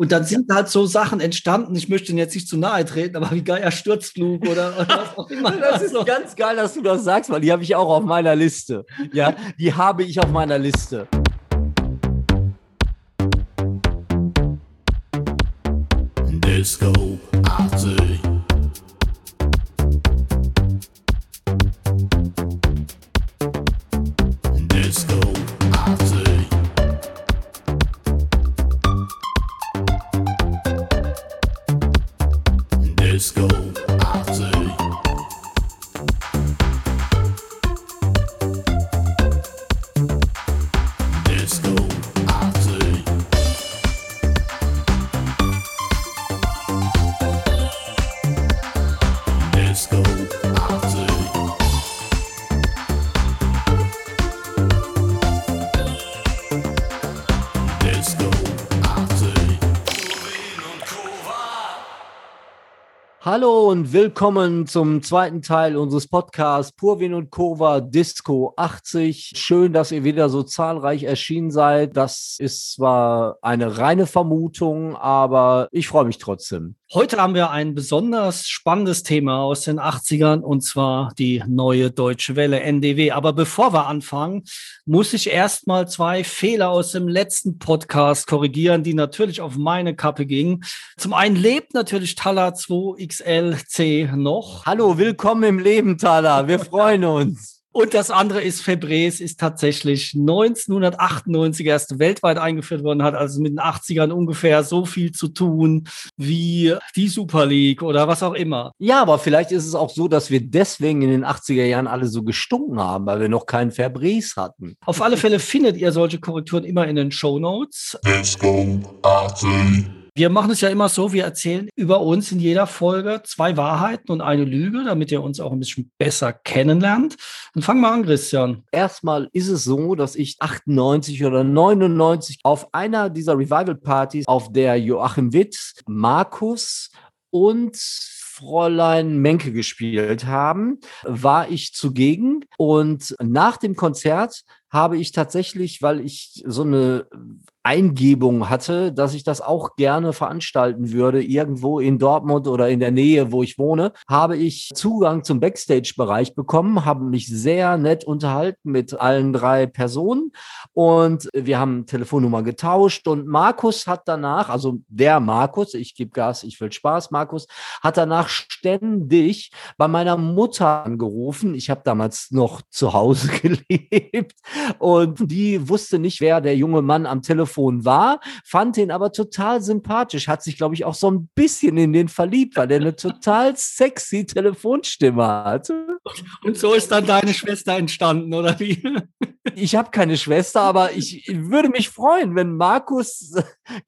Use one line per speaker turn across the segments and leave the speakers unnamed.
Und dann sind halt so Sachen entstanden, ich möchte Ihnen jetzt nicht zu nahe treten, aber wie Geier Sturzflug oder, oder was auch immer.
Das ist ganz geil, dass du das sagst, weil die habe ich auch auf meiner Liste. Ja, die habe ich auf meiner Liste.
Disco
und willkommen zum zweiten Teil unseres Podcasts Purwin und Kova Disco 80. Schön, dass ihr wieder so zahlreich erschienen seid. Das ist zwar eine reine Vermutung, aber ich freue mich trotzdem.
Heute haben wir ein besonders spannendes Thema aus den 80ern und zwar die neue Deutsche Welle NDW. Aber bevor wir anfangen, muss ich erstmal zwei Fehler aus dem letzten Podcast korrigieren, die natürlich auf meine Kappe gingen. Zum einen lebt natürlich Tala 2XLC noch.
Hallo, willkommen im Leben, Thala. Wir freuen uns.
Und das andere ist, Febres ist tatsächlich 1998 erst weltweit eingeführt worden, hat also mit den 80ern ungefähr so viel zu tun wie die Super League oder was auch immer.
Ja, aber vielleicht ist es auch so, dass wir deswegen in den 80er Jahren alle so gestunken haben, weil wir noch keinen Fabris hatten.
Auf alle Fälle findet ihr solche Korrekturen immer in den Show Notes.
Disco Arty.
Wir machen es ja immer so, wir erzählen über uns in jeder Folge zwei Wahrheiten und eine Lüge, damit ihr uns auch ein bisschen besser kennenlernt. Dann fangen wir an, Christian.
Erstmal ist es so, dass ich 98 oder 99 auf einer dieser Revival-Partys, auf der Joachim Witt, Markus und Fräulein Menke gespielt haben, war ich zugegen. Und nach dem Konzert habe ich tatsächlich, weil ich so eine Eingebung hatte, dass ich das auch gerne veranstalten würde, irgendwo in Dortmund oder in der Nähe, wo ich wohne, habe ich Zugang zum Backstage-Bereich bekommen, habe mich sehr nett unterhalten mit allen drei Personen und wir haben Telefonnummer getauscht und Markus hat danach, also der Markus, ich gebe Gas, ich will Spaß, Markus, hat danach ständig bei meiner Mutter angerufen. Ich habe damals noch zu Hause gelebt und die wusste nicht, wer der junge Mann am Telefon war, fand ihn aber total sympathisch, hat sich, glaube ich, auch so ein bisschen in den verliebt, weil er eine total sexy Telefonstimme hatte.
Und so ist dann deine Schwester entstanden, oder wie?
Ich habe keine Schwester, aber ich würde mich freuen, wenn Markus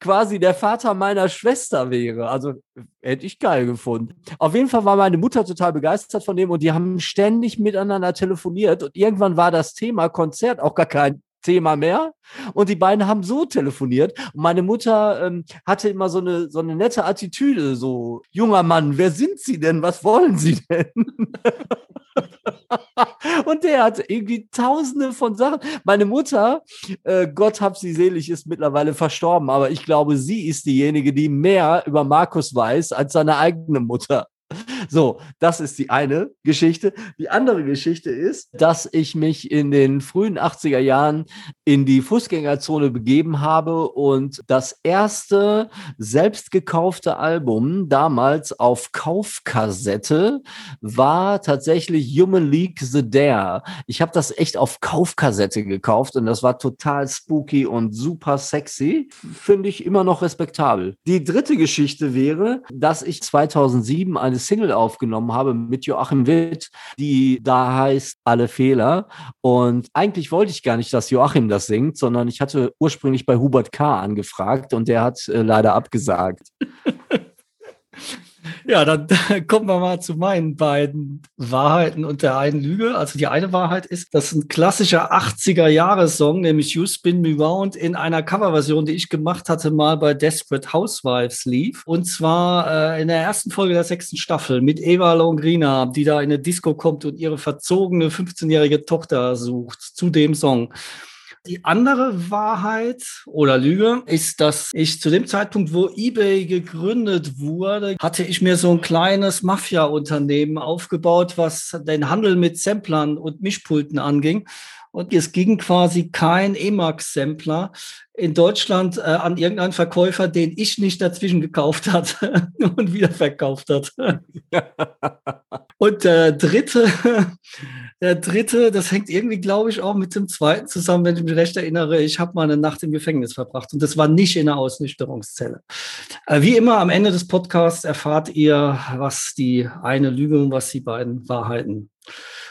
quasi der Vater meiner Schwester wäre. Also hätte ich geil gefunden. Auf jeden Fall war meine Mutter total begeistert von dem und die haben ständig miteinander telefoniert und irgendwann war das Thema Konzert auch gar kein Thema mehr. Und die beiden haben so telefoniert. Und meine Mutter ähm, hatte immer so eine, so eine nette Attitüde, so, junger Mann, wer sind Sie denn? Was wollen Sie denn? Und der hat irgendwie tausende von Sachen. Meine Mutter, äh, Gott hab sie selig, ist mittlerweile verstorben, aber ich glaube, sie ist diejenige, die mehr über Markus weiß als seine eigene Mutter. So, das ist die eine Geschichte. Die andere Geschichte ist, dass ich mich in den frühen 80er Jahren in die Fußgängerzone begeben habe und das erste selbst gekaufte Album damals auf Kaufkassette war tatsächlich Human League The Dare. Ich habe das echt auf Kaufkassette gekauft und das war total spooky und super sexy. Finde ich immer noch respektabel. Die dritte Geschichte wäre, dass ich 2007 eine Single aufgenommen habe mit Joachim Witt, die da heißt Alle Fehler. Und eigentlich wollte ich gar nicht, dass Joachim das singt, sondern ich hatte ursprünglich bei Hubert K. angefragt und der hat äh, leider abgesagt.
Ja, dann kommen wir mal zu meinen beiden Wahrheiten und der einen Lüge. Also die eine Wahrheit ist, dass ein klassischer 80er-Jahres-Song, nämlich You Spin Me Round, in einer Coverversion, die ich gemacht hatte, mal bei Desperate Housewives lief. Und zwar äh, in der ersten Folge der sechsten Staffel mit Eva Longrina, die da in eine Disco kommt und ihre verzogene 15-jährige Tochter sucht zu dem Song. Die andere Wahrheit oder Lüge ist, dass ich zu dem Zeitpunkt, wo eBay gegründet wurde, hatte ich mir so ein kleines Mafia-Unternehmen aufgebaut, was den Handel mit Samplern und Mischpulten anging. Und es ging quasi kein Emax-Sampler in Deutschland äh, an irgendeinen Verkäufer, den ich nicht dazwischen gekauft hatte und wieder verkauft hat. und der dritte, der dritte, das hängt irgendwie, glaube ich, auch mit dem zweiten zusammen, wenn ich mich recht erinnere. Ich habe mal eine Nacht im Gefängnis verbracht und das war nicht in der Ausnüchterungszelle. Äh, wie immer am Ende des Podcasts erfahrt ihr, was die eine Lüge und was die beiden Wahrheiten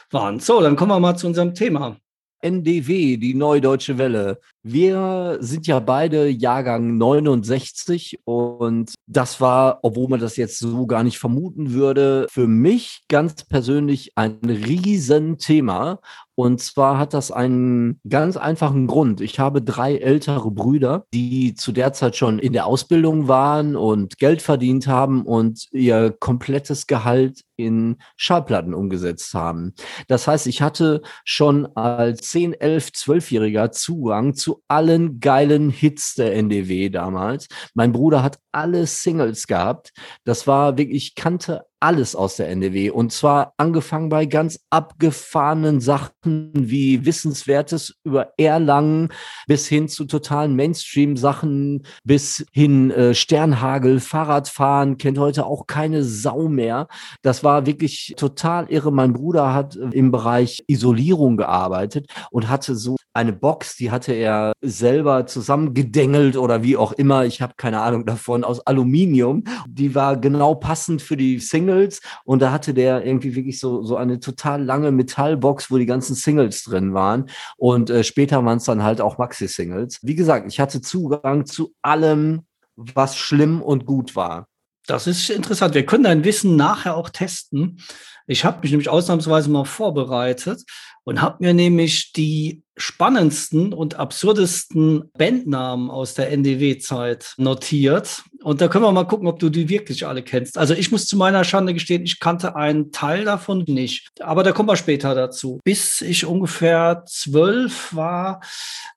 waren. So, dann kommen wir mal zu unserem Thema.
NDW, die Neue Deutsche Welle. Wir sind ja beide Jahrgang 69 und das war, obwohl man das jetzt so gar nicht vermuten würde, für mich ganz persönlich ein Riesenthema. Und zwar hat das einen ganz einfachen Grund. Ich habe drei ältere Brüder, die zu der Zeit schon in der Ausbildung waren und Geld verdient haben und ihr komplettes Gehalt in Schallplatten umgesetzt haben. Das heißt, ich hatte schon als 10, 11, 12-Jähriger Zugang zu allen geilen Hits der NDW damals. Mein Bruder hat alle Singles gehabt. Das war wirklich, ich kannte alles aus der NDW. Und zwar angefangen bei ganz abgefahrenen Sachen wie Wissenswertes über Erlangen bis hin zu totalen Mainstream-Sachen, bis hin äh, Sternhagel, Fahrradfahren, kennt heute auch keine Sau mehr. Das war wirklich total irre. Mein Bruder hat äh, im Bereich Isolierung gearbeitet und hatte so eine Box, die hatte er selber zusammengedengelt oder wie auch immer. Ich habe keine Ahnung davon, aus Aluminium. Die war genau passend für die Singles und da hatte der irgendwie wirklich so, so eine total lange Metallbox, wo die ganzen Singles drin waren und äh, später waren es dann halt auch Maxi-Singles. Wie gesagt, ich hatte Zugang zu allem, was schlimm und gut war.
Das ist interessant. Wir können dein Wissen nachher auch testen. Ich habe mich nämlich ausnahmsweise mal vorbereitet und habe mir nämlich die spannendsten und absurdesten Bandnamen aus der NDW-Zeit notiert. Und da können wir mal gucken, ob du die wirklich alle kennst. Also ich muss zu meiner Schande gestehen, ich kannte einen Teil davon nicht. Aber da kommen wir später dazu. Bis ich ungefähr zwölf war,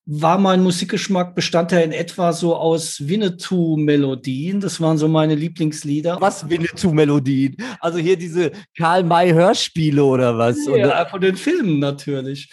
war mein Musikgeschmack bestand ja in etwa so aus Winnetou-Melodien. Das waren so meine Lieblingslieder.
Was Winnetou-Melodien? Also hier diese Karl-May-Hörspiele oder was?
Ja, von den Filmen natürlich.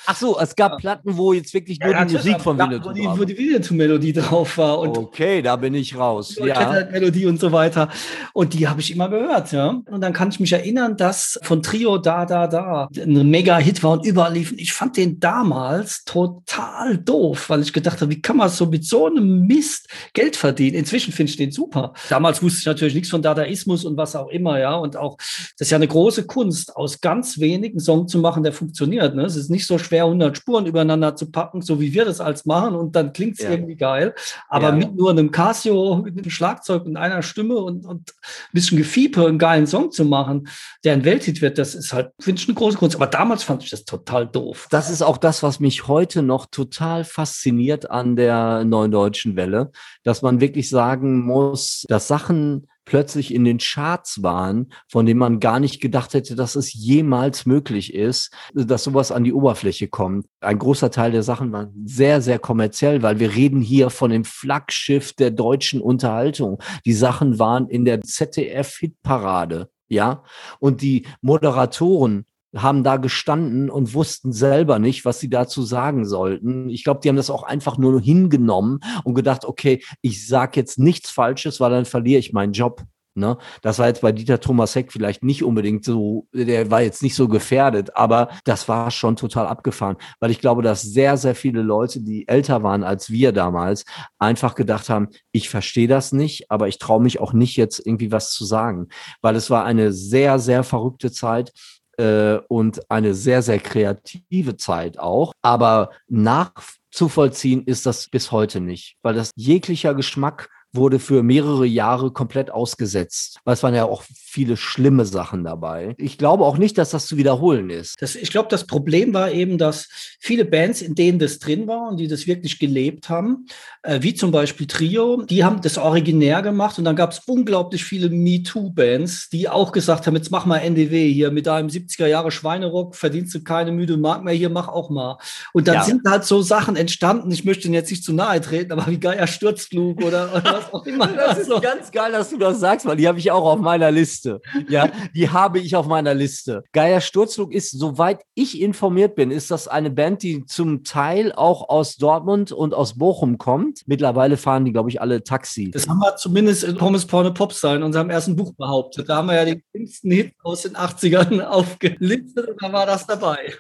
Ach so, es gab Platten, wo jetzt wirklich nur ja, die Musik von
Winnetou wo, wo die Winnetou-Melodie drauf war.
Und okay, da bin ich raus. Ja.
Melodie und so weiter. Und die habe ich immer gehört, ja. Und dann kann ich mich erinnern, dass von Trio Da Da Da ein Mega-Hit war und überall liefen. Ich fand den damals total doof, weil ich gedacht habe, wie kann man so mit so einem Mist Geld verdienen? Inzwischen finde ich den super. Damals wusste ich natürlich nichts von Dadaismus und was auch immer, ja. Und auch, das ist ja eine große Kunst, aus ganz wenigen Song zu machen, der funktioniert. Ne? Es ist nicht so schwer, 100 Spuren übereinander zu packen, so wie wir das als machen und dann klingt es ja. irgendwie geil. Aber ja. mit nur einem Casio, mit einem Schlagzeug und einer Stimme und, und ein bisschen Gefiepe einen geilen Song zu machen, der ein Welthit wird, das ist halt, finde ich, eine große Kunst. Aber damals fand ich das total doof.
Das ist auch das, was mich heute noch total fasziniert an der neuen deutschen Welle, dass man wirklich sagen muss, dass Sachen plötzlich in den Charts waren, von denen man gar nicht gedacht hätte, dass es jemals möglich ist, dass sowas an die Oberfläche kommt. Ein großer Teil der Sachen war sehr, sehr kommerziell, weil wir reden hier von dem Flaggschiff der deutschen Unterhaltung. Die Sachen waren in der ZDF-Hitparade. Ja, und die Moderatoren haben da gestanden und wussten selber nicht, was sie dazu sagen sollten. Ich glaube, die haben das auch einfach nur hingenommen und gedacht, okay, ich sage jetzt nichts Falsches, weil dann verliere ich meinen Job. Ne? Das war jetzt bei Dieter Thomas Heck vielleicht nicht unbedingt so, der war jetzt nicht so gefährdet, aber das war schon total abgefahren, weil ich glaube, dass sehr, sehr viele Leute, die älter waren als wir damals, einfach gedacht haben, ich verstehe das nicht, aber ich traue mich auch nicht jetzt irgendwie was zu sagen, weil es war eine sehr, sehr verrückte Zeit äh, und eine sehr, sehr kreative Zeit auch. Aber nachzuvollziehen ist das bis heute nicht, weil das jeglicher Geschmack wurde für mehrere Jahre komplett ausgesetzt. Weil es waren ja auch viele schlimme Sachen dabei. Ich glaube auch nicht, dass das zu wiederholen ist.
Das, ich glaube, das Problem war eben, dass viele Bands, in denen das drin war und die das wirklich gelebt haben, äh, wie zum Beispiel Trio, die haben das originär gemacht und dann gab es unglaublich viele MeToo-Bands, die auch gesagt haben, jetzt mach mal NDW hier mit deinem 70er Jahre Schweinerock, verdienst du keine müde Mark mehr hier, mach auch mal. Und dann
Ja.
sind halt so Sachen entstanden, ich möchte Ihnen jetzt nicht zu nahe treten, aber wie Geier Sturzflug oder, oder was auch immer.
Das ist
Also,
ganz geil, dass du das sagst, weil die habe ich auch auf meiner Liste. Ja, die habe ich auf meiner Liste. Geier Sturzflug ist, soweit ich informiert bin, ist das eine Band, die zum Teil auch aus Dortmund und aus Bochum kommt. Mittlerweile fahren die, glaube ich, alle Taxi.
Das haben wir zumindest in Pommes Porno Popstar in unserem ersten Buch behauptet. Da haben wir ja die schlimmsten Hits aus den 80ern aufgelistet und da war das dabei.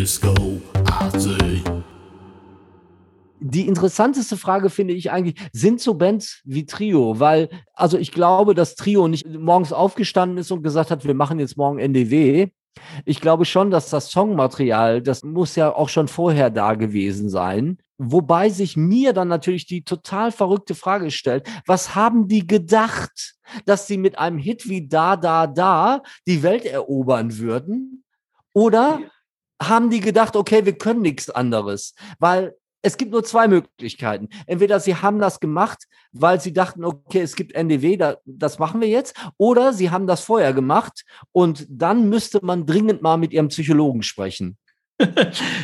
Disco Arty.
Die interessanteste Frage finde ich eigentlich, sind so Bands wie Trio? Weil, also ich glaube, dass Trio nicht morgens aufgestanden ist und gesagt hat, wir machen jetzt morgen NDW. Ich glaube schon, dass das Songmaterial, das muss ja auch schon vorher da gewesen sein. Wobei sich mir dann natürlich die total verrückte Frage stellt, was haben die gedacht, dass sie mit einem Hit wie Da, Da, Da die Welt erobern würden? Oder haben die gedacht, okay, wir können nichts anderes? Weil es gibt nur zwei Möglichkeiten. Entweder sie haben das gemacht, weil sie dachten, okay, es gibt NDW, da, das machen wir jetzt, oder sie haben das vorher gemacht und dann müsste man dringend mal mit ihrem Psychologen sprechen.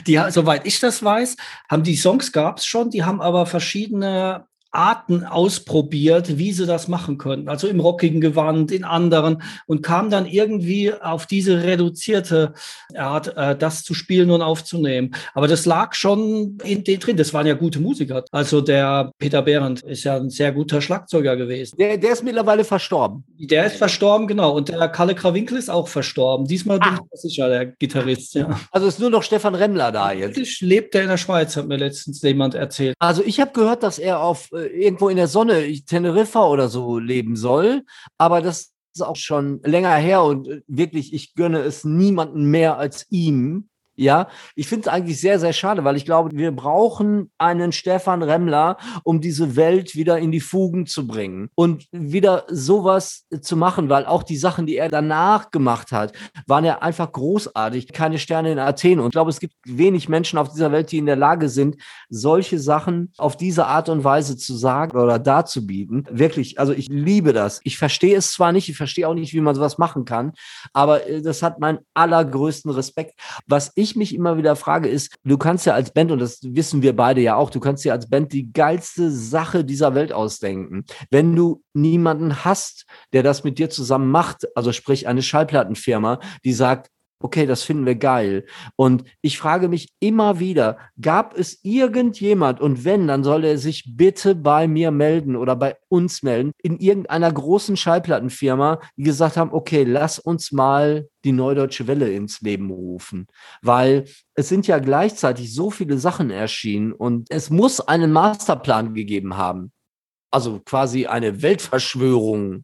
Die, soweit ich das weiß, haben die Songs gab es schon, die haben aber verschiedene Arten ausprobiert, wie sie das machen können. Also im rockigen Gewand, in anderen und kam dann irgendwie auf diese reduzierte Art, äh, das zu spielen und aufzunehmen. Aber das lag schon in den drin. Das waren ja gute Musiker. Also der Peter Behrendt ist ja ein sehr guter Schlagzeuger gewesen.
Der, der ist mittlerweile verstorben.
Der ist verstorben, genau. Und der Kalle Krawinkel ist auch verstorben. Diesmal bin ich sicher, der Gitarrist, ja.
Also ist nur noch Stefan Remmler da jetzt.
Lebt er in der Schweiz, hat mir letztens jemand erzählt.
Also ich habe gehört, dass er auf äh, irgendwo in der Sonne, Teneriffa oder so leben soll, aber das ist auch schon länger her und äh, wirklich, ich gönne es niemanden mehr als ihm. Ja, ich finde es eigentlich sehr, sehr schade, weil ich glaube, wir brauchen einen Stefan Remmler, um diese Welt wieder in die Fugen zu bringen und wieder sowas zu machen, weil auch die Sachen, die er danach gemacht hat, waren ja einfach großartig. Keine Sterne in Athen. Und ich glaube, es gibt wenig Menschen auf dieser Welt, die in der Lage sind, solche Sachen auf diese Art und Weise zu sagen oder darzubieten. Wirklich, also ich liebe das. Ich verstehe es zwar nicht, ich verstehe auch nicht, wie man sowas machen kann, aber äh, das hat meinen allergrößten Respekt. Was ich mich immer wieder frage, ist, du kannst ja als Band, und das wissen wir beide ja auch, du kannst ja als Band die geilste Sache dieser Welt ausdenken. Wenn du niemanden hast, der das mit dir zusammen macht, also sprich eine Schallplattenfirma, die sagt, okay, das finden wir geil. Und ich frage mich immer wieder, gab es irgendjemand, und wenn, dann soll er sich bitte bei mir melden oder bei uns melden, in irgendeiner großen Schallplattenfirma, die gesagt haben, okay, lass uns mal die Neudeutsche Welle ins Leben rufen. Weil es sind ja gleichzeitig so viele Sachen erschienen und es muss einen Masterplan gegeben haben. Also quasi eine Weltverschwörung.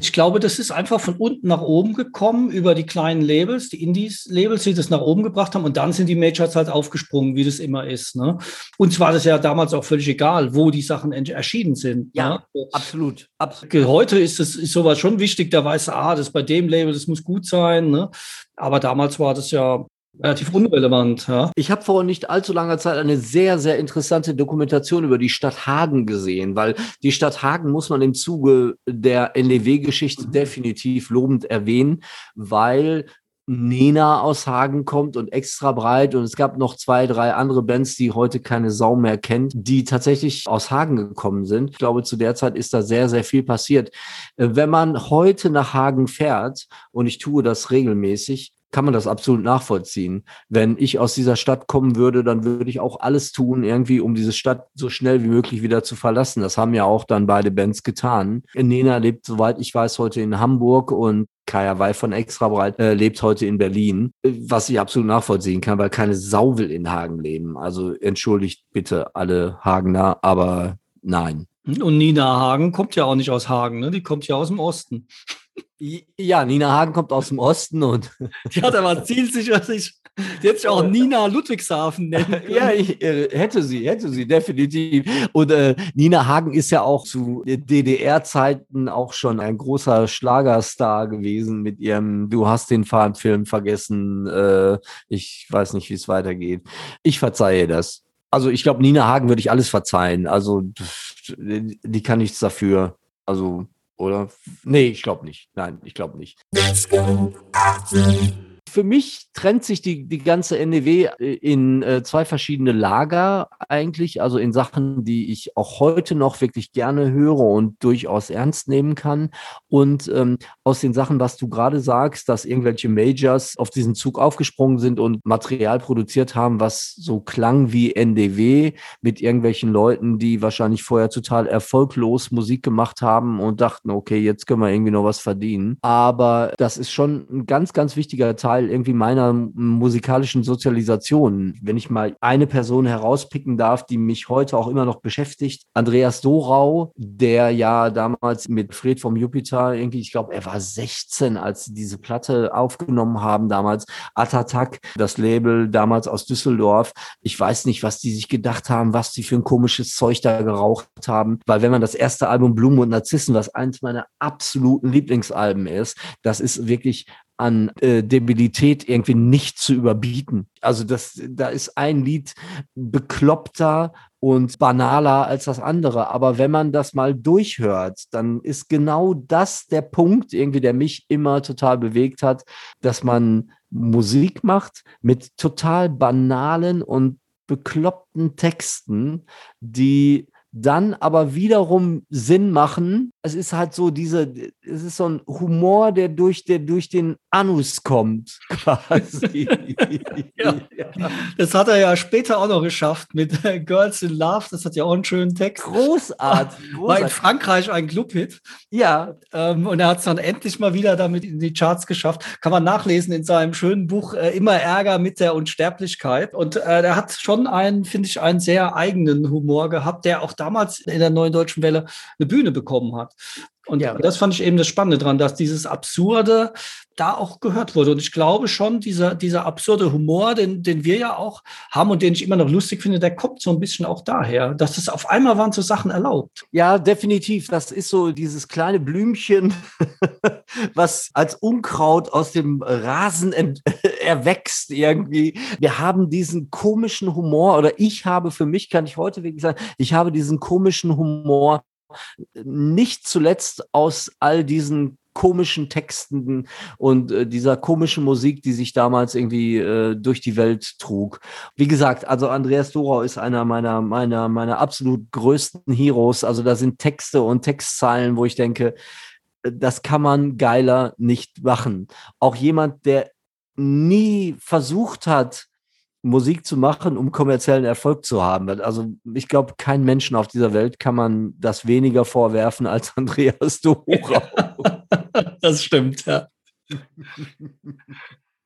Ich glaube, das ist einfach von unten nach oben gekommen über die kleinen Labels, die Indies-Labels, die das nach oben gebracht haben und dann sind die Majors halt aufgesprungen, wie das immer ist. Ne? Uns war das ja damals auch völlig egal, wo die Sachen erschienen sind.
Ja.
Ne?
Absolut. Absolut.
Heute ist es ist sowas schon wichtig, da weißt du, ah, das bei dem Label, das muss gut sein. Ne? Aber damals war das ja relativ unrelevant. Ja?
Ich habe vor nicht allzu langer Zeit eine sehr, sehr interessante Dokumentation über die Stadt Hagen gesehen, weil die Stadt Hagen muss man im Zuge der NDW-Geschichte definitiv lobend erwähnen, weil Nena aus Hagen kommt und extra breit und es gab noch zwei, drei andere Bands, die heute keine Sau mehr kennt, die tatsächlich aus Hagen gekommen sind. Ich glaube, zu der Zeit ist da sehr, sehr viel passiert. Äh, Wenn man heute nach Hagen fährt, und ich tue das regelmäßig, kann man das absolut nachvollziehen. Wenn ich aus dieser Stadt kommen würde, dann würde ich auch alles tun, irgendwie, um diese Stadt so schnell wie möglich wieder zu verlassen. Das haben ja auch dann beide Bands getan. Nena lebt, soweit ich weiß, heute in Hamburg und Kaya Weil von Extrabreit äh, lebt heute in Berlin, was ich absolut nachvollziehen kann, weil keine Sau will in Hagen leben. Also entschuldigt bitte alle Hagener, aber nein.
Und Nina Hagen kommt ja auch nicht aus Hagen, ne? die kommt ja aus dem Osten.
Ja, Nina Hagen kommt aus dem Osten und.
Die hat aber zielsicher sich, die hätte sich auch Nina Ludwigshafen nennen können.
Ja, ich, äh, hätte sie, hätte sie, definitiv. Und äh, Nina Hagen ist ja auch zu DDR-Zeiten auch schon ein großer Schlagerstar gewesen mit ihrem Du hast den Film vergessen. Äh, ich weiß nicht, wie es weitergeht. Ich verzeihe das. Also ich glaube, Nina Hagen würde ich alles verzeihen. Also die kann nichts dafür. Also oder? Nee, ich glaube nicht. Nein, ich glaube nicht. Let's go, für mich trennt sich die, die ganze NEW äh, in äh, zwei verschiedene Lager eigentlich, also in Sachen, die ich auch heute noch wirklich gerne höre und durchaus ernst nehmen kann. Und ähm, aus den Sachen, was du gerade sagst, dass irgendwelche Majors auf diesen Zug aufgesprungen sind und Material produziert haben, was so klang wie NDW mit irgendwelchen Leuten, die wahrscheinlich vorher total erfolglos Musik gemacht haben und dachten, okay, jetzt können wir irgendwie noch was verdienen. Aber das ist schon ein ganz, ganz wichtiger Teil Irgendwie meiner musikalischen Sozialisation. Wenn ich mal eine Person herauspicken darf, die mich heute auch immer noch beschäftigt, Andreas Dorau, der ja damals mit Fred vom Jupiter irgendwie, ich glaube, er war 16, als sie diese Platte aufgenommen haben damals. Atatak, das Label damals aus Düsseldorf. Ich weiß nicht, was die sich gedacht haben, was die für ein komisches Zeug da geraucht haben, weil wenn man das erste Album Blumen und Narzissen, was eins meiner absoluten Lieblingsalben ist, das ist wirklich an äh, Debilität irgendwie nicht zu überbieten. Also das, da ist ein Lied bekloppter und banaler als das andere. Aber wenn man das mal durchhört, dann ist genau das der Punkt irgendwie, der mich immer total bewegt hat, dass man Musik macht mit total banalen und bekloppten Texten, die dann aber wiederum Sinn machen. Es ist halt so diese, es ist so ein Humor, der durch, der durch den Anus kommt, quasi.
ja. Das hat er ja später auch noch geschafft mit Girls in Love. Das hat ja auch einen schönen Text.
Großartig.
großartig. War in Frankreich ein Clubhit.
Ja.
Ähm, und er hat es dann endlich mal wieder damit in die Charts geschafft. Kann man nachlesen in seinem schönen Buch äh, Immer Ärger mit der Unsterblichkeit. Und äh, er hat schon einen, finde ich, einen sehr eigenen Humor gehabt, der auch damals in der neuen deutschen Welle eine Bühne bekommen hat. Und ja. das fand ich eben das Spannende dran, dass dieses Absurde da auch gehört wurde. Und ich glaube schon, dieser, dieser absurde Humor, den, den wir ja auch haben und den ich immer noch lustig finde, der kommt so ein bisschen auch daher, dass es auf einmal waren so Sachen erlaubt.
Ja, definitiv. Das ist so dieses kleine Blümchen, was als Unkraut aus dem Rasen erwächst irgendwie. Wir haben diesen komischen Humor oder ich habe für mich, kann ich heute wirklich sagen, ich habe diesen komischen Humor nicht zuletzt aus all diesen komischen Texten und äh, dieser komischen Musik, die sich damals irgendwie äh, durch die Welt trug. Wie gesagt, also Andreas Dorau ist einer meiner, meiner, meiner absolut größten Heroes. Also da sind Texte und Textzeilen, wo ich denke, äh, das kann man geiler nicht machen. Auch jemand, der nie versucht hat, Musik zu machen, um kommerziellen Erfolg zu haben. Also ich glaube, kein Menschen auf dieser Welt kann man das weniger vorwerfen als Andreas Dorau.
das stimmt, ja.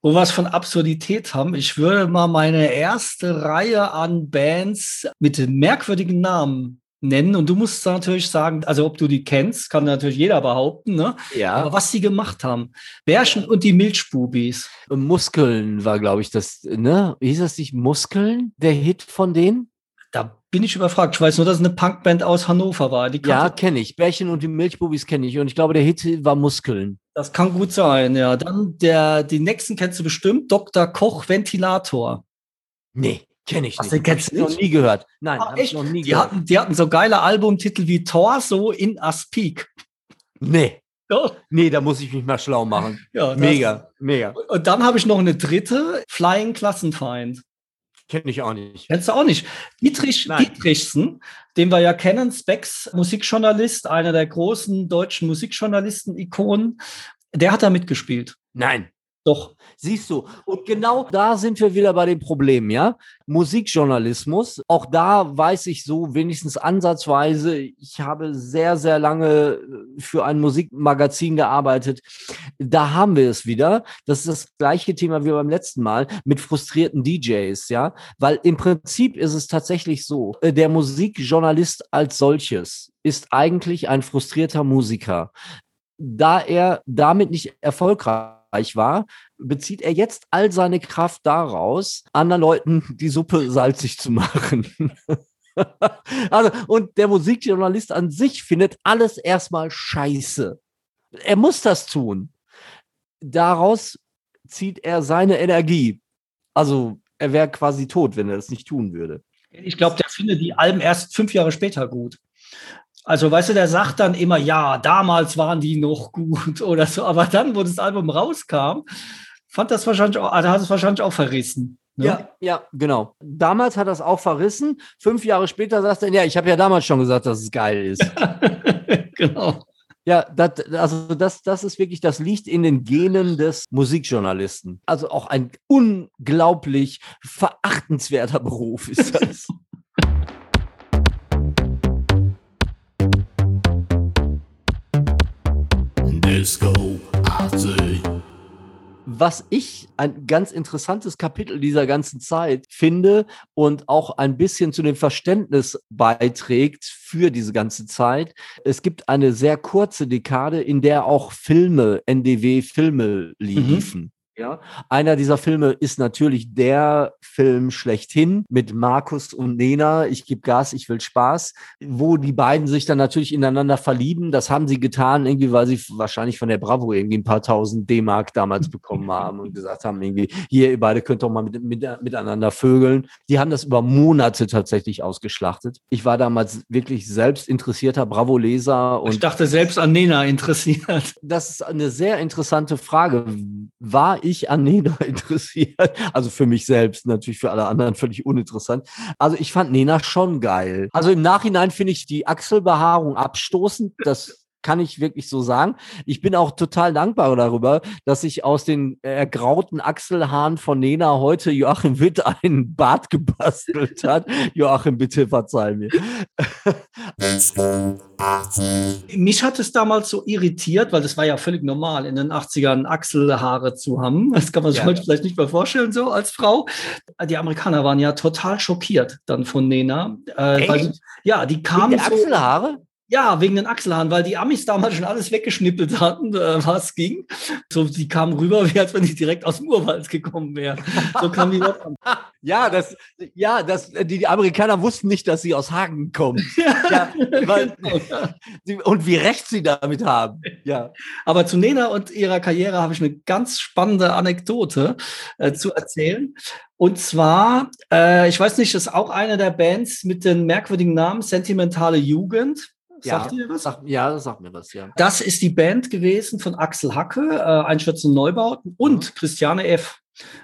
Wo wir es von Absurdität haben, ich würde mal meine erste Reihe an Bands mit merkwürdigen Namen nennen und du musst natürlich sagen, also ob du die kennst, kann natürlich jeder behaupten, ne?
Ja.
Aber was sie gemacht haben. Bärchen und die Milchbubis.
Muskeln war, glaube ich, das, ne? Wie hieß das nicht? Muskeln? Der Hit von denen?
Da bin ich überfragt. Ich weiß nur, dass es eine Punkband aus Hannover war.
ja, kenne ich. Bärchen und die Milchbubis kenne ich. Und ich glaube, der Hit war Muskeln.
Das kann gut sein, ja. Dann der, die nächsten kennst du bestimmt. Dr. Koch Ventilator.
Nee. Kenne ich
nicht. Hast du
noch nie gehört.
Nein, ah, echt? noch nie die gehört. Hatten, die hatten so geile Albumtitel wie Torso in a Speak.
Nee. Doch. Nee, da muss ich mich mal schlau machen. Ja, mega, mega.
Und dann habe ich noch eine dritte, Flying Klassenfeind.
Kenne ich auch nicht.
Kennst du auch nicht? Dietrich Nein. Dietrichsen, den wir ja kennen, Specs, Musikjournalist, einer der großen deutschen Musikjournalisten-Ikonen, der hat da mitgespielt.
Nein.
Doch.
Siehst du. Und genau da sind wir wieder bei dem Problem, ja? Musikjournalismus. Auch da weiß ich so wenigstens ansatzweise. Ich habe sehr, sehr lange für ein Musikmagazin gearbeitet. Da haben wir es wieder. Das ist das gleiche Thema wie beim letzten Mal mit frustrierten DJs, ja? Weil im Prinzip ist es tatsächlich so, äh, der Musikjournalist als solches ist eigentlich ein frustrierter Musiker da er damit nicht erfolgreich war, bezieht er jetzt all seine Kraft daraus, anderen Leuten die Suppe salzig zu machen. also, und der Musikjournalist an sich findet alles erstmal scheiße. Er muss das tun. Daraus zieht er seine Energie. Also, er wäre quasi tot, wenn er das nicht tun würde.
Ich glaube, der findet die Alben erst fünf Jahre später gut. Also, weißt du, der sagt dann immer, ja, damals waren die noch gut oder so, aber dann, wo das Album rauskam, fand das wahrscheinlich auch, also hat es wahrscheinlich auch verrissen.
Ne? Ja, ja, genau. Damals hat er es auch verrissen. Fünf Jahre später sagt er, ja, ich habe ja damals schon gesagt, dass es geil ist. genau. Ja, das, also das, das ist wirklich, das liegt in den Genen des Musikjournalisten. Also auch ein unglaublich verachtenswerter Beruf ist das. Disco Party was ich ein ganz interessantes Kapitel dieser ganzen Zeit finde und auch ein bisschen zu dem Verständnis beiträgt für diese ganze Zeit. Es gibt eine sehr kurze Dekade, in der auch Filme, NDW-Filme mhm. liefen. Mhm. Ja, einer dieser Filme ist natürlich der Film schlechthin mit Markus und Nena. Ich gebe Gas, ich will Spaß, wo die beiden sich dann natürlich ineinander verlieben. Das haben sie getan, irgendwie, weil sie wahrscheinlich von der Bravo irgendwie ein paar tausend D-Mark damals bekommen haben und gesagt haben, irgendwie, hier, ihr beide könnt doch mal mit, mit, miteinander vögeln. Die haben das über Monate tatsächlich ausgeschlachtet. Ich war damals wirklich selbst interessierter Bravo-Leser.
Ich dachte selbst an Nena interessiert.
Das ist eine sehr interessante Frage. War ich an Nena interessiert. Also für mich selbst, natürlich für alle anderen völlig uninteressant. Also ich fand Nena schon geil. Also im Nachhinein finde ich die Achselbehaarung abstoßend. Das kann ich wirklich so sagen. Ich bin auch total dankbar darüber, dass sich aus den ergrauten Achselhaaren von Nena heute Joachim Witt einen Bart gebastelt hat. Joachim, bitte verzeih mir.
Mich hat es damals so irritiert, weil das war ja völlig normal, in den 80ern Achselhaare zu haben. Das kann man sich ja. heute vielleicht nicht mehr vorstellen, so als Frau. Die Amerikaner waren ja total schockiert dann von Nena. Äh, weil, ja, die kamen.
so, Achselhaare?
Ja, wegen den Achselhaaren, weil die Amis damals schon alles weggeschnippelt hatten, äh, was ging. So, die kamen rüber, wie als wenn die direkt aus dem Urwald gekommen wären. So kamen die dort an.
Ja, das, ja, das, die, die Amerikaner wussten nicht, dass sie aus Hagen kommen. ja, weil, genau. und wie recht sie damit haben. Ja.
Aber zu Nena und ihrer Karriere habe ich eine ganz spannende Anekdote äh, zu erzählen. Und zwar, äh, ich weiß nicht, das ist auch eine der Bands mit den merkwürdigen Namen Sentimentale Jugend.
Sagt ja, ihr was? Sag, ja, das sagt mir was, ja.
Das ist die Band gewesen von Axel Hacke, äh, Einstürzen Neubauten und mhm. Christiane F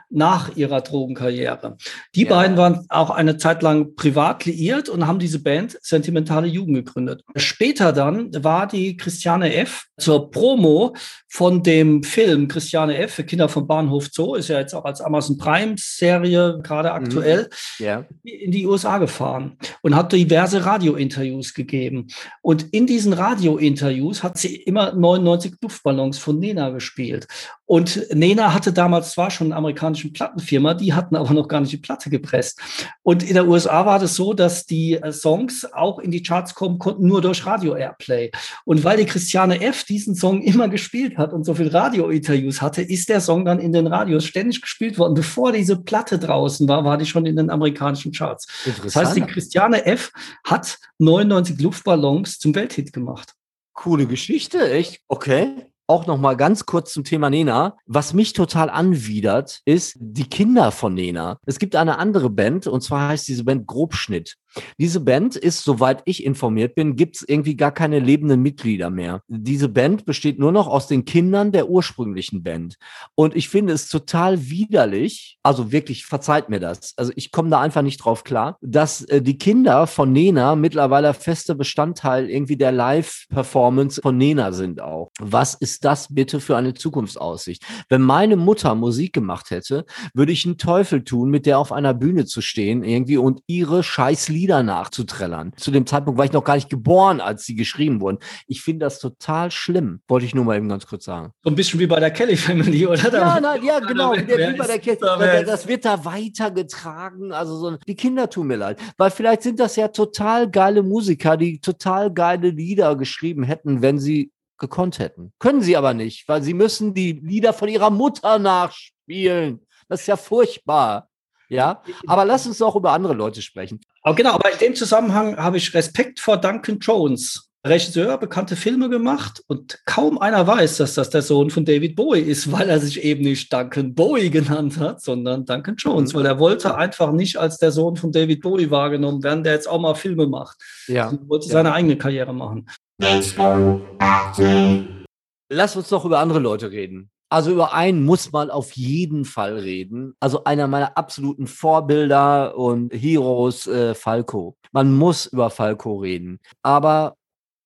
nach ihrer Drogenkarriere. Die ja. beiden waren auch eine Zeit lang privat liiert und haben diese Band Sentimentale Jugend gegründet. Später dann war die Christiane F. zur Promo von dem Film Christiane F. für Kinder vom Bahnhof Zoo, ist ja jetzt auch als Amazon Prime Serie gerade mhm. aktuell, mhm. ja. in die USA gefahren und hat diverse Radiointerviews gegeben. Und in diesen Radiointerviews hat sie immer 99 Luftballons von Nena gespielt. Und Nena hatte damals zwar schon einen amerikanischen Plattenfirma, die hatten aber noch gar nicht die Platte gepresst. Und in der USA war das so, dass die äh, Songs auch in die Charts kommen konnten, nur durch Radio-Airplay. Und weil die Christiane F. diesen Song immer gespielt hat und so viel Radio-Interviews hatte, ist der Song dann in den Radios ständig gespielt worden. Bevor diese Platte draußen war, war die schon in den amerikanischen Charts. Das heißt, die Christiane F. hat 99 Luftballons zum Welthit gemacht.
Coole Geschichte, echt? Okay auch noch mal ganz kurz zum Thema Nena. Was mich total anwidert, ist die Kinder von Nena. Es gibt eine andere Band und zwar heißt diese Band Grobschnitt. Diese Band ist, soweit ich informiert bin, gibt es irgendwie gar keine lebenden Mitglieder mehr. Diese Band besteht nur noch aus den Kindern der ursprünglichen Band. Und ich finde es total widerlich, also wirklich verzeiht mir das, also ich komme da einfach nicht drauf klar, dass äh, die Kinder von Nena mittlerweile fester Bestandteil irgendwie der Live-Performance von Nena sind auch. Was ist das bitte für eine Zukunftsaussicht? Wenn meine Mutter Musik gemacht hätte, würde ich einen Teufel tun, mit der auf einer Bühne zu stehen irgendwie und ihre scheiß Lieder nachzuträllern. Zu dem Zeitpunkt war ich noch gar nicht geboren, als sie geschrieben wurden. Ich finde das total schlimm. Wollte ich nur mal eben ganz kurz sagen.
So ein bisschen wie bei der Kelly Family, oder?
Ja, nein, ja, genau. Wie bei der Kelly. Das wird da weitergetragen. Also so, die Kinder tun mir leid. Weil vielleicht sind das ja total geile Musiker, die total geile Lieder geschrieben hätten, wenn sie gekonnt hätten. Können sie aber nicht, weil sie müssen die Lieder von ihrer Mutter nachspielen. Das ist ja furchtbar. Ja, aber lass uns auch über andere Leute sprechen.
Aber genau, aber in dem Zusammenhang habe ich Respekt vor Duncan Jones. Regisseur, bekannte Filme gemacht und kaum einer weiß, dass das der Sohn von David Bowie ist, weil er sich eben nicht Duncan Bowie genannt hat, sondern Duncan Jones, weil er wollte einfach nicht als der Sohn von David Bowie wahrgenommen werden, der jetzt auch mal Filme macht.
Ja.
Er wollte
ja.
seine eigene Karriere machen.
Let's go Achtung.
Lass uns doch über andere Leute reden. Also über einen muss man auf jeden Fall reden. Also einer meiner absoluten Vorbilder und Heroes, äh, Falco. Man muss über Falco reden. Aber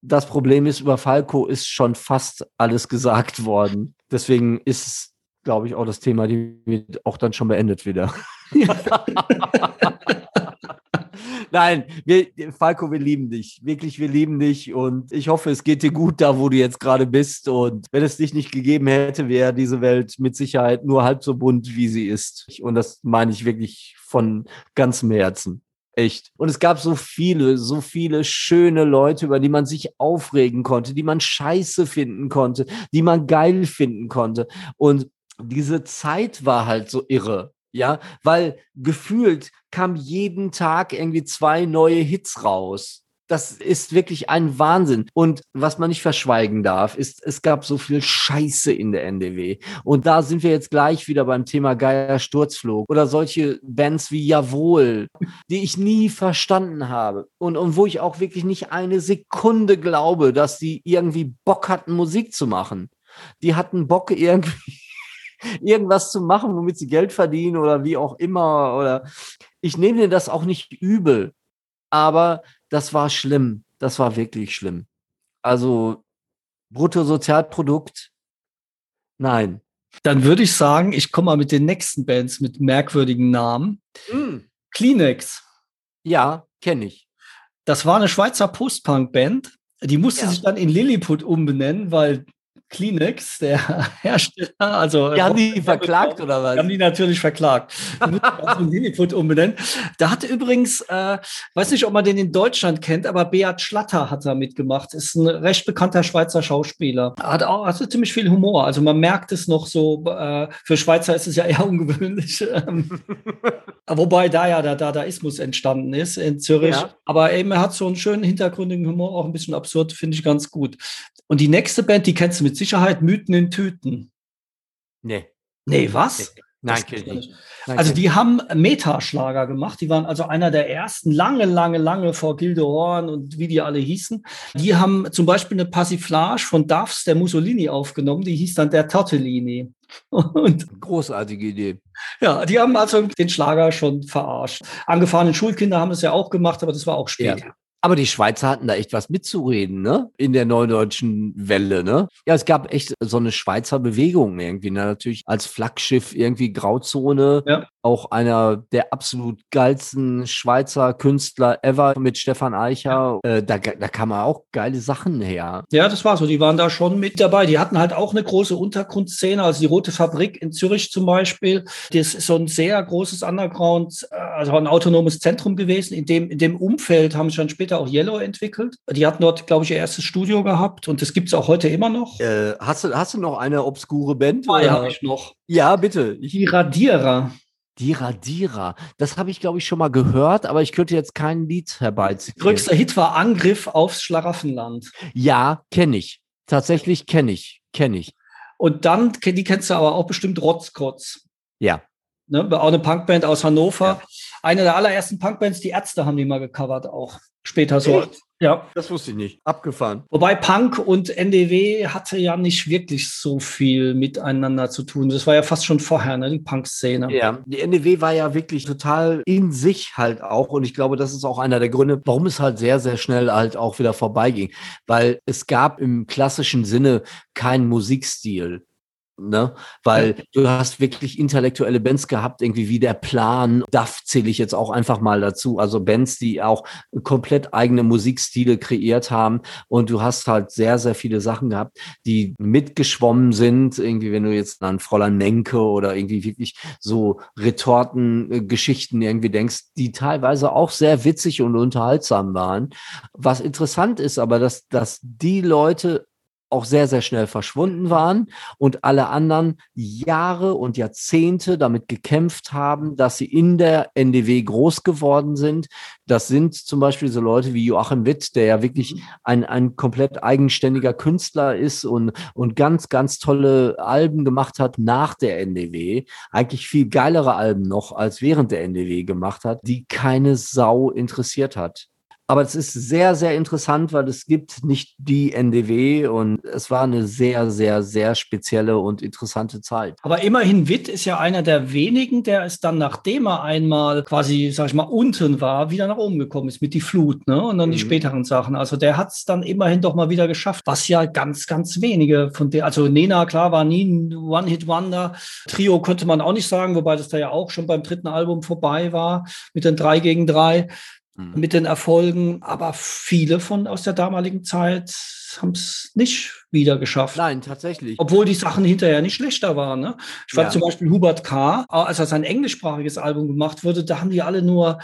das Problem ist, über Falco ist schon fast alles gesagt worden. Deswegen ist es, glaube ich, auch das Thema, die wird auch dann schon beendet wieder. Nein, wir, Falco, wir lieben dich. Wirklich, wir lieben dich. Und ich hoffe, es geht dir gut da, wo du jetzt gerade bist. Und wenn es dich nicht gegeben hätte, wäre diese Welt mit Sicherheit nur halb so bunt, wie sie ist. Und das meine ich wirklich von ganzem Herzen. Echt. Und es gab so viele, so viele schöne Leute, über die man sich aufregen konnte, die man scheiße finden konnte, die man geil finden konnte. Und diese Zeit war halt so irre. Ja, weil gefühlt kam jeden Tag irgendwie zwei neue Hits raus. Das ist wirklich ein Wahnsinn. Und was man nicht verschweigen darf, ist, es gab so viel Scheiße in der NDW. Und da sind wir jetzt gleich wieder beim Thema Geier Sturzflug oder solche Bands wie Jawohl, die ich nie verstanden habe. Und, und wo ich auch wirklich nicht eine Sekunde glaube, dass die irgendwie Bock hatten, Musik zu machen. Die hatten Bock irgendwie irgendwas zu machen, womit sie Geld verdienen oder wie auch immer. Oder ich nehme dir das auch nicht übel, aber das war schlimm. Das war wirklich schlimm. Also Bruttosozialprodukt, nein.
Dann würde ich sagen, ich komme mal mit den nächsten Bands mit merkwürdigen Namen.
Mm.
Kleenex.
Ja, kenne ich.
Das war eine Schweizer Post-Punk-Band. Die musste
Ja.
sich dann in Lilliput umbenennen, weil Kleenex, der Hersteller, also
Die haben die verklagt oder
Die haben
was?
die natürlich verklagt. Lilliput umbenennen. Da hat übrigens, äh, weiß nicht, ob man den in Deutschland kennt, aber Beat Schlatter hat da mitgemacht. Ist ein recht bekannter Schweizer Schauspieler. Hat auch hat ziemlich viel Humor. Also man merkt es noch so. Äh, für Schweizer ist es ja eher ungewöhnlich. Ähm, Wobei da ja der Dadaismus entstanden ist in Zürich.
Ja.
Aber eben, er hat so einen schönen hintergründigen Humor, auch ein bisschen absurd, finde ich ganz gut. Und die nächste Band, die kennst du mit Sicherheit, Mythen in Tüten.
Nee.
Nee, was?
Nein, ich
kenn
nicht. Nein,
Also die haben Metaschlager gemacht. Die waren also einer der ersten, lange, lange, lange vor Gilde Horn und wie die alle hießen. Die haben zum Beispiel eine Passiflage von Duffs, der Mussolini, aufgenommen. Die hieß dann der Tortellini. Und.
Großartige Idee.
ja, die haben also den Schlager schon verarscht. Angefahrene Schulkinder haben es ja auch gemacht, aber das war auch spät.
Ja. Aber die Schweizer hatten da echt was mitzureden, ne? In der neudeutschen Welle, ne? Ja, es gab echt so eine Schweizer Bewegung irgendwie, ne? Natürlich als Flaggschiff irgendwie Grauzone.
Ja.
Auch einer der absolut geilsten Schweizer Künstler ever mit Stefan Eicher. Äh, da, da kamen auch geile Sachen her.
Ja, das war so. Die waren da schon mit dabei. Die hatten halt auch eine große Untergrundszene, also die Rote Fabrik in Zürich zum Beispiel. Das ist so ein sehr großes Underground, äh, also ein autonomes Zentrum gewesen. In dem, in dem Umfeld haben sie dann später auch Yellow entwickelt. Die hatten dort, glaube ich, ihr erstes Studio gehabt und das gibt es auch heute immer noch.
Äh, hast, du, hast du noch eine obskure Band?
Zwei
oder?
habe ich noch.
Ja, bitte. Ich,
Die Radierer.
die Radierer. Das habe ich, glaube ich, schon mal gehört, aber ich könnte jetzt kein Lied herbeiziehen.
Größter Hit war Angriff aufs Schlaraffenland.
Ja, kenne ich. Tatsächlich kenne ich. Kenne ich.
Und dann, die kennst du aber auch bestimmt Rotzkotz.
Ja.
Ne, auch eine Punkband aus Hannover.
Ja.
Eine der allerersten Punkbands, die Ärzte haben die mal gecovert auch. Später so.
Echt?
Ja.
Das wusste ich nicht. Abgefahren.
Wobei Punk und NDW hatte ja nicht wirklich so viel miteinander zu tun. Das war ja fast schon vorher, ne, die Punk-Szene.
Ja, die NDW war ja wirklich total in sich halt auch. Und ich glaube, das ist auch einer der Gründe, warum es halt sehr, sehr schnell halt auch wieder vorbeiging. Weil es gab im klassischen Sinne keinen Musikstil. Ne? Weil du hast wirklich intellektuelle Bands gehabt, irgendwie wie der Plan. DAF zähle ich jetzt auch einfach mal dazu. Also Bands, die auch komplett eigene Musikstile kreiert haben. Und du hast halt sehr, sehr viele Sachen gehabt, die mitgeschwommen sind. Irgendwie, wenn du jetzt an Fräulein Menke oder irgendwie wirklich so Retorten-Geschichten irgendwie denkst, die teilweise auch sehr witzig und unterhaltsam waren. Was interessant ist aber, dass, dass die Leute auch sehr, sehr schnell verschwunden waren und alle anderen Jahre und Jahrzehnte damit gekämpft haben, dass sie in der NDW groß geworden sind. Das sind zum Beispiel so Leute wie Joachim Witt, der ja wirklich mhm. ein, ein komplett eigenständiger Künstler ist und, und ganz, ganz tolle Alben gemacht hat nach der NDW. Eigentlich viel geilere Alben noch als während der NDW gemacht hat, die keine Sau interessiert hat. Aber es ist sehr, sehr interessant, weil es gibt nicht die NDW und es war eine sehr, sehr, sehr spezielle und interessante Zeit.
Aber immerhin Witt ist ja einer der wenigen, der es dann, nachdem er einmal quasi, sag ich mal, unten war, wieder nach oben gekommen ist mit die Flut, ne? Und dann mhm. die späteren Sachen. Also der hat es dann immerhin doch mal wieder geschafft, was ja ganz, ganz wenige von der, also Nena, klar, war nie ein One-Hit-Wonder. Trio könnte man auch nicht sagen, wobei das da ja auch schon beim dritten Album vorbei war mit den drei gegen drei. Mhm. mit den Erfolgen, aber viele von aus der damaligen Zeit haben es nicht wieder geschafft.
Nein, tatsächlich.
Obwohl die Sachen hinterher nicht schlechter waren. Ne? Ich fand ja. zum Beispiel Hubert K., als er sein englischsprachiges Album gemacht wurde, da haben die alle nur,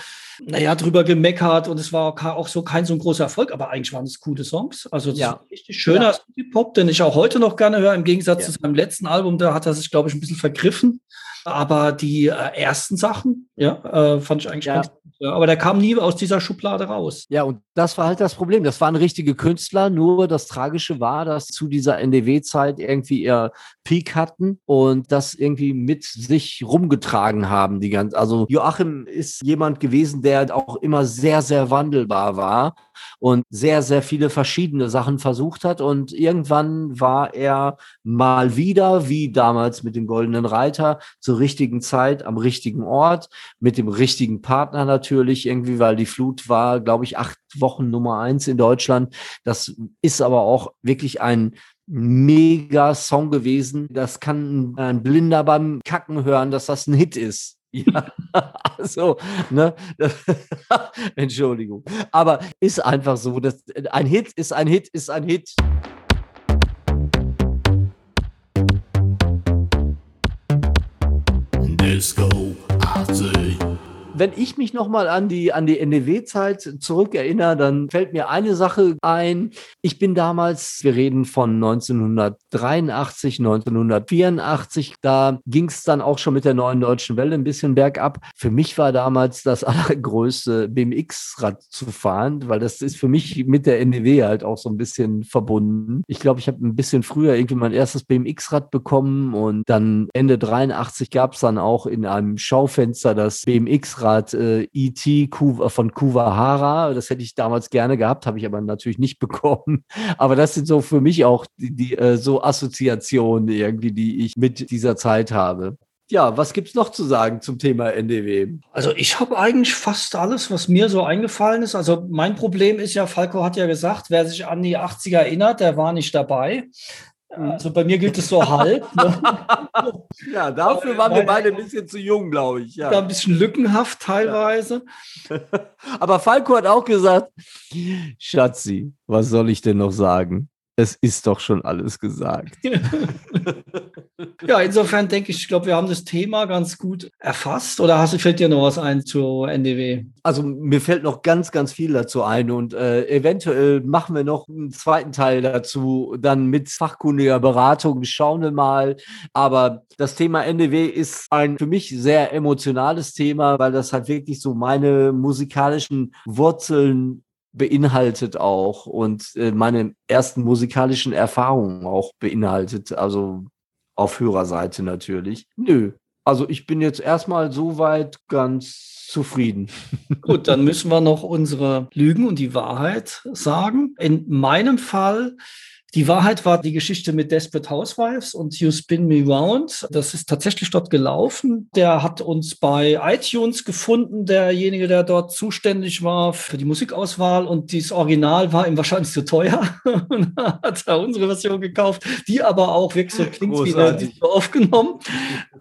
naja, drüber gemeckert und es war auch so kein so ein großer Erfolg, aber eigentlich waren es coole Songs. Also das
ja.
ist richtig schöner ja. Pop, den ich auch heute noch gerne höre. Im Gegensatz ja. zu seinem letzten Album, da hat er sich, glaube ich, ein bisschen vergriffen. Aber die äh, ersten Sachen, ja, äh, fand ich eigentlich ja. ganz gut. Ja, aber der kam nie aus dieser Schublade raus.
Ja, und das war halt das Problem. Das waren richtige Künstler, nur das Tragische war, dass zu dieser NDW-Zeit irgendwie ihr Peak hatten und das irgendwie mit sich rumgetragen haben. Die ganze, also Joachim ist jemand gewesen, der auch immer sehr, sehr wandelbar war und sehr, sehr viele verschiedene Sachen versucht hat. Und irgendwann war er mal wieder, wie damals mit dem Goldenen Reiter, zur richtigen Zeit am richtigen Ort, mit dem richtigen Partner natürlich irgendwie, weil die Flut war, glaube ich, acht Wochen Nummer eins in Deutschland. Das ist aber auch wirklich ein mega Song gewesen. Das kann ein Blinder beim Kacken hören, dass das ein Hit ist. Ja, also, ne? Entschuldigung. Aber ist einfach so, dass ein Hit ist ein Hit ist ein Hit. Disco wenn ich mich nochmal an die, an die NDW-Zeit zurückerinnere, dann fällt mir eine Sache ein. Ich bin damals, wir reden von 1983, 1984, da ging es dann auch schon mit der neuen deutschen Welle ein bisschen bergab. Für mich war damals das allergrößte BMX-Rad zu fahren, weil das ist für mich mit der NDW halt auch so ein bisschen verbunden. Ich glaube, ich habe ein bisschen früher irgendwie mein erstes BMX-Rad bekommen und dann Ende 83 gab es dann auch in einem Schaufenster das BMX-Rad Fahrrad äh, E.T. von Kuwahara. Das hätte ich damals gerne gehabt, habe ich aber natürlich nicht bekommen. Aber das sind so für mich auch die, die äh, so Assoziationen irgendwie, die ich mit dieser Zeit habe. Ja, was gibt's noch zu sagen zum Thema NDW?
Also ich habe eigentlich fast alles, was mir so eingefallen ist. Also mein Problem ist ja, Falco hat ja gesagt, wer sich an die 80er erinnert, der war nicht dabei. Also bei mir gilt es so halb. Ne?
ja, dafür waren wir beide ein bisschen zu jung, glaube ich. Ja.
Ein bisschen lückenhaft teilweise.
Aber Falco hat auch gesagt, Schatzi, was soll ich denn noch sagen? Es ist doch schon alles gesagt.
ja, insofern denke ich, ich glaube, wir haben das Thema ganz gut erfasst. Oder hast, fällt dir noch was ein zu NDW?
Also mir fällt noch ganz, ganz viel dazu ein und äh, eventuell machen wir noch einen zweiten Teil dazu, dann mit fachkundiger Beratung. Schauen wir mal. Aber das Thema NDW ist ein für mich sehr emotionales Thema, weil das halt wirklich so meine musikalischen Wurzeln beinhaltet auch und äh, meine ersten musikalischen Erfahrungen auch beinhaltet, also auf Hörerseite natürlich. Nö, also ich bin jetzt erstmal soweit ganz zufrieden.
Gut, dann müssen wir noch unsere Lügen und die Wahrheit sagen. In meinem Fall die Wahrheit war die Geschichte mit Desperate Housewives und You Spin Me Round. Das ist tatsächlich dort gelaufen. Der hat uns bei iTunes gefunden, derjenige, der dort zuständig war für die Musikauswahl. Und dieses Original war ihm wahrscheinlich zu teuer. und hat er unsere Version gekauft, die aber auch wirklich so klingt Großartig. wie aufgenommen.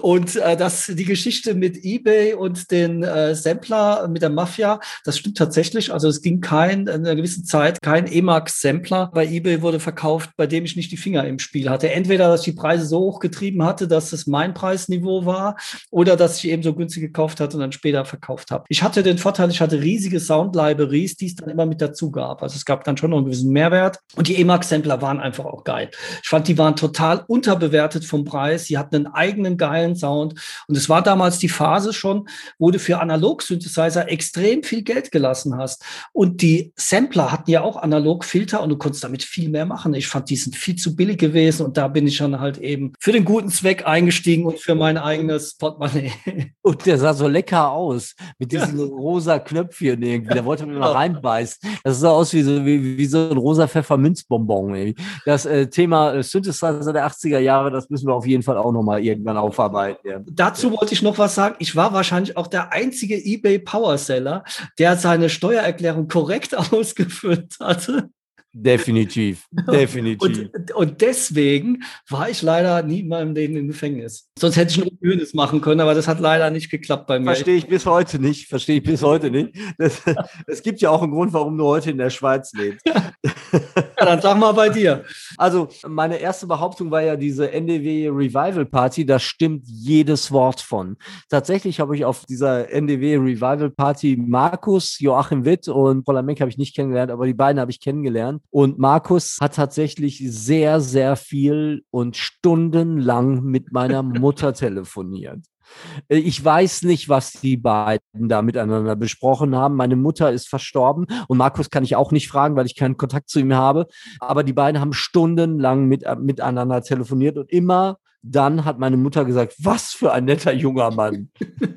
Und äh, das, die Geschichte mit eBay und den äh, Sampler mit der Mafia, das stimmt tatsächlich. Also es ging kein, in einer gewissen Zeit kein Emacs-Sampler bei eBay wurde verkauft gekauft, bei dem ich nicht die Finger im Spiel hatte. Entweder, dass ich die Preise so hochgetrieben hatte, dass es mein Preisniveau war, oder dass ich eben so günstig gekauft hatte und dann später verkauft habe. Ich hatte den Vorteil, ich hatte riesige Sound-Libraries, die es dann immer mit dazu gab. Also es gab dann schon noch einen gewissen Mehrwert. Und die EMAX-Sampler waren einfach auch geil. Ich fand, die waren total unterbewertet vom Preis. Sie hatten einen eigenen geilen Sound. Und es war damals die Phase schon, wo du für Analog-Synthesizer extrem viel Geld gelassen hast. Und die Sampler hatten ja auch Analog-Filter und du konntest damit viel mehr machen. Ich fand, die sind viel zu billig gewesen und da bin ich dann halt eben für den guten Zweck eingestiegen und für mein eigenes Portemonnaie.
Und der sah so lecker aus mit diesen ja. rosa Knöpfchen irgendwie. Der wollte mir mal reinbeißen. Das sah aus wie so, wie, wie so ein rosa Pfefferminzbonbon. Irgendwie. Das äh, Thema äh, Synthesizer der 80er Jahre, das müssen wir auf jeden Fall auch nochmal irgendwann aufarbeiten. Ja.
Dazu wollte ich noch was sagen. Ich war wahrscheinlich auch der einzige eBay Powerseller, der seine Steuererklärung korrekt ausgefüllt hatte.
Definitiv, definitiv.
Und, und, deswegen war ich leider nie in meinem Leben im Gefängnis. Sonst hätte ich ein Unhöhnes machen können, aber das hat leider nicht geklappt bei mir.
Verstehe ich bis heute nicht. Verstehe ich bis heute nicht. Es gibt ja auch einen Grund, warum du heute in der Schweiz lebst. Ja.
ja, dann sag mal bei dir.
Also, meine erste Behauptung war ja diese NDW Revival Party. Da stimmt jedes Wort von. Tatsächlich habe ich auf dieser NDW Revival Party Markus, Joachim Witt und Paula Menk habe ich nicht kennengelernt, aber die beiden habe ich kennengelernt. Und Markus hat tatsächlich sehr, sehr viel und stundenlang mit meiner Mutter telefoniert. Äh, ich weiß nicht, was die beiden da miteinander besprochen haben. Meine Mutter ist verstorben und Markus kann ich auch nicht fragen, weil ich keinen Kontakt zu ihm habe. Aber die beiden haben stundenlang mit, äh, miteinander telefoniert und immer dann hat meine Mutter gesagt, was für ein netter junger Mann.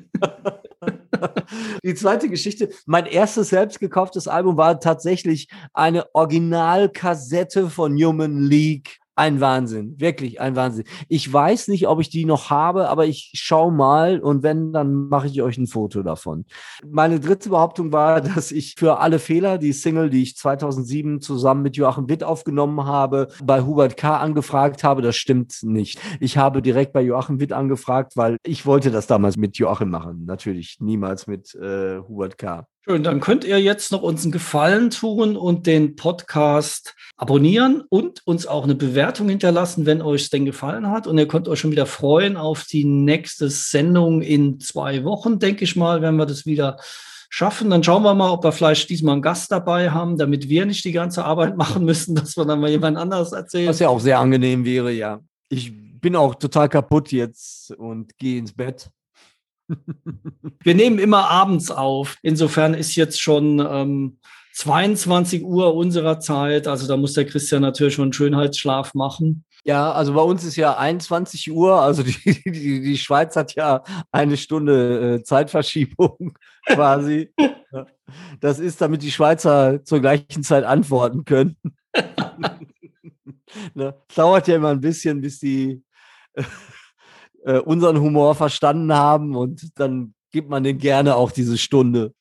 Die zweite Geschichte, mein erstes selbst gekauftes Album war tatsächlich eine Originalkassette von Human League ein Wahnsinn, wirklich ein Wahnsinn. Ich weiß nicht, ob ich die noch habe, aber ich schau mal und wenn, dann mache ich euch ein Foto davon. Meine dritte Behauptung war, dass ich für alle Fehler, die Single, die ich 2007 zusammen mit Joachim Witt aufgenommen habe, bei Hubert K. angefragt habe. Das stimmt nicht. Ich habe direkt bei Joachim Witt angefragt, weil ich wollte das damals mit Joachim machen. Natürlich niemals mit äh, Hubert K.
Schön, dann könnt ihr jetzt noch uns einen Gefallen tun und den Podcast abonnieren und uns auch eine Bewertung hinterlassen, wenn euch denn gefallen hat. Und ihr könnt euch schon wieder freuen auf die nächste Sendung in zwei Wochen, denke ich mal, wenn wir das wieder schaffen. Dann schauen wir mal, ob wir vielleicht diesmal einen Gast dabei haben, damit wir nicht die ganze Arbeit machen müssen, dass wir dann mal jemand anderes erzählen.
Was ja auch sehr angenehm wäre, ja. Ich bin auch total kaputt jetzt und gehe ins Bett.
Wir nehmen immer abends auf. Insofern ist jetzt schon ähm, 22 Uhr unserer Zeit. Also da muss der Christian natürlich schon einen Schönheitsschlaf machen.
Ja, also bei uns ist ja 21 Uhr. Also die, die, die Schweiz hat ja eine Stunde äh, Zeitverschiebung quasi. Das ist, damit die Schweizer zur gleichen Zeit antworten können. ne? Dauert ja immer ein bisschen, bis die äh, unseren Humor verstanden haben und dann gibt man den gerne auch diese Stunde.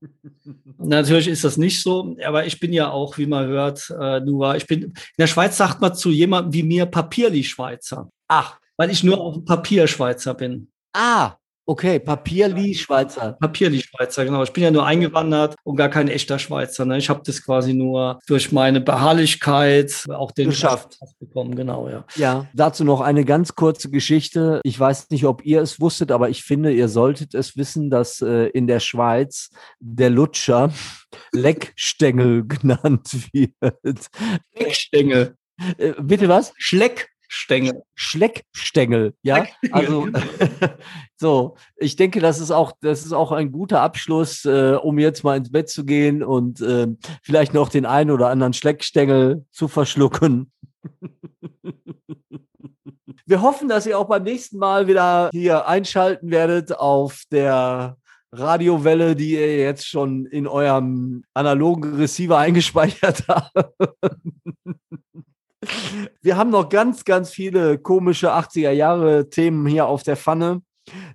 Natürlich ist das nicht so, aber ich bin ja auch, wie man hört, äh, nur, ich bin, in der Schweiz sagt man zu jemandem wie mir Papierli-Schweizer. Ach. Weil ich nur auf Papier Schweizer bin.
Ah, Okay, Papierli Schweizer.
Papierli Schweizer, genau. Ich bin ja nur eingewandert und gar kein echter Schweizer. Ne? Ich habe das quasi nur durch meine Beharrlichkeit auch den
geschafft
bekommen, genau, ja.
Ja, dazu noch eine ganz kurze Geschichte. Ich weiß nicht, ob ihr es wusstet, aber ich finde, ihr solltet es wissen, dass äh, in der Schweiz der Lutscher Leckstängel genannt wird.
Leckstängel.
Äh, bitte was?
Schleck. Stängel.
Schleckstängel, ja. Also so, ich denke, das ist auch, das ist auch ein guter Abschluss, äh, um jetzt mal ins Bett zu gehen und äh, vielleicht noch den einen oder anderen Schleckstängel zu verschlucken. Wir hoffen, dass ihr auch beim nächsten Mal wieder hier einschalten werdet auf der Radiowelle, die ihr jetzt schon in eurem analogen Receiver eingespeichert habt. Wir haben noch ganz, ganz viele komische 80er Jahre Themen hier auf der Pfanne,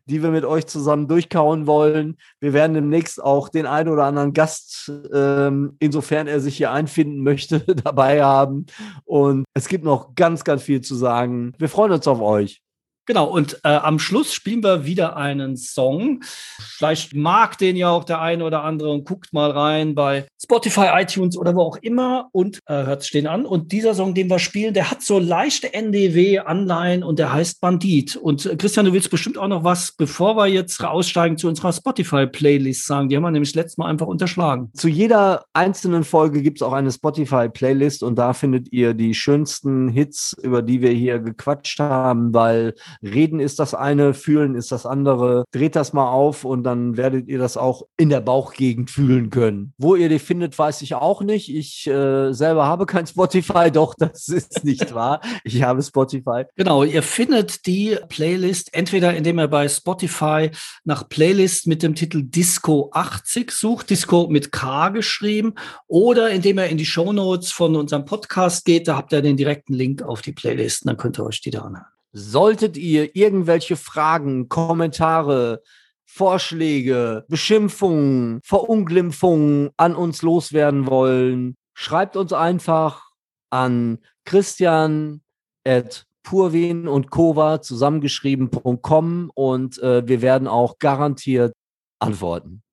die wir mit euch zusammen durchkauen wollen. Wir werden demnächst auch den einen oder anderen Gast, ähm, insofern er sich hier einfinden möchte, dabei haben. Und es gibt noch ganz, ganz viel zu sagen. Wir freuen uns auf euch.
Genau, und äh, am Schluss spielen wir wieder einen Song. Vielleicht mag den ja auch der eine oder andere und guckt mal rein bei Spotify, iTunes oder wo auch immer und äh, hört es den an. Und dieser Song, den wir spielen, der hat so leichte NDW-Anleihen und der heißt Bandit. Und äh, Christian, du willst bestimmt auch noch was, bevor wir jetzt aussteigen, zu unserer Spotify-Playlist sagen. Die haben wir nämlich letztes Mal einfach unterschlagen.
Zu jeder einzelnen Folge gibt es auch eine Spotify-Playlist und da findet ihr die schönsten Hits, über die wir hier gequatscht haben, weil Reden ist das eine, fühlen ist das andere. Dreht das mal auf und dann werdet ihr das auch in der Bauchgegend fühlen können. Wo ihr die findet, weiß ich auch nicht. Ich äh, selber habe kein Spotify, doch, das ist nicht wahr. Ich habe Spotify.
Genau, ihr findet die Playlist entweder indem ihr bei Spotify nach Playlist mit dem Titel Disco 80 sucht, Disco mit K geschrieben, oder indem ihr in die Show Notes von unserem Podcast geht, da habt ihr den direkten Link auf die Playlist, dann könnt ihr euch die da anhören.
Solltet ihr irgendwelche Fragen, Kommentare, Vorschläge, Beschimpfungen, Verunglimpfungen an uns loswerden wollen, schreibt uns einfach an Christian at Purwin und Kova zusammengeschrieben.com und äh, wir werden auch garantiert antworten.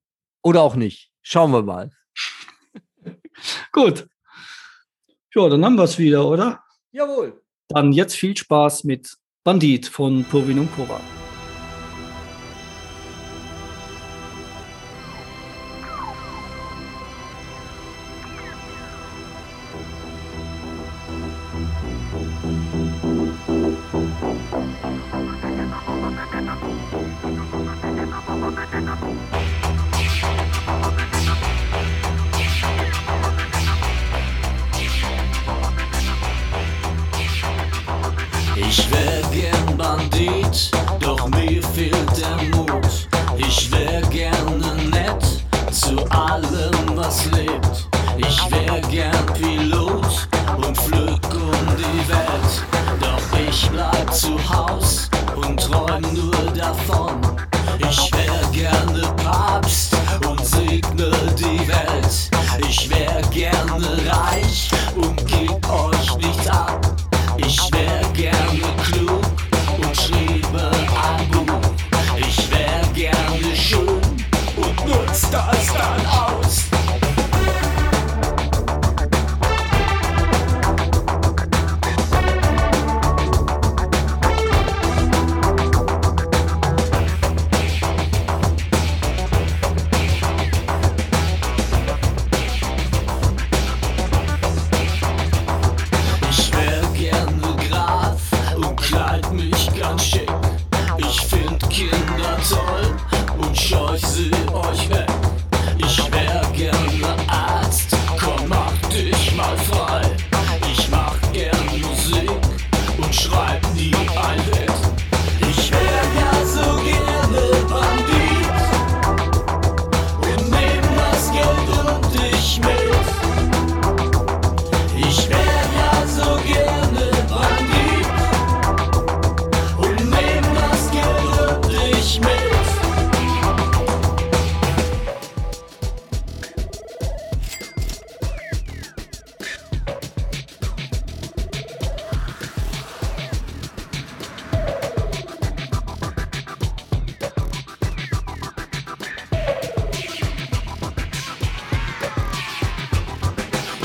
Oder auch nicht. Schauen wir mal.
Gut. Ja, dann haben wir es wieder, oder?
Jawohl.
Dann jetzt viel Spaß mit Bandit von Purwin und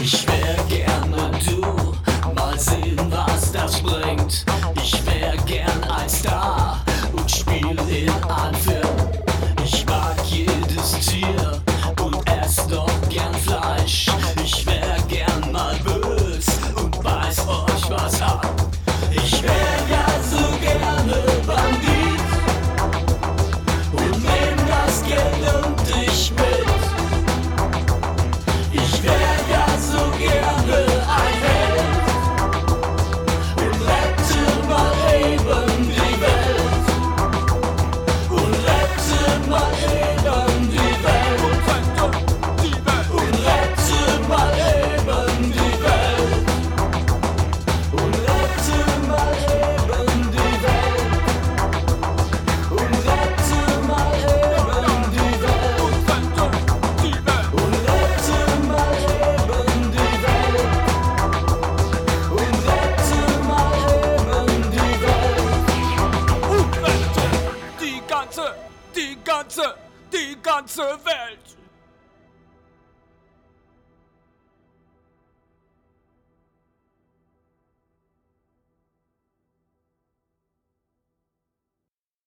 Ich wär gerne du.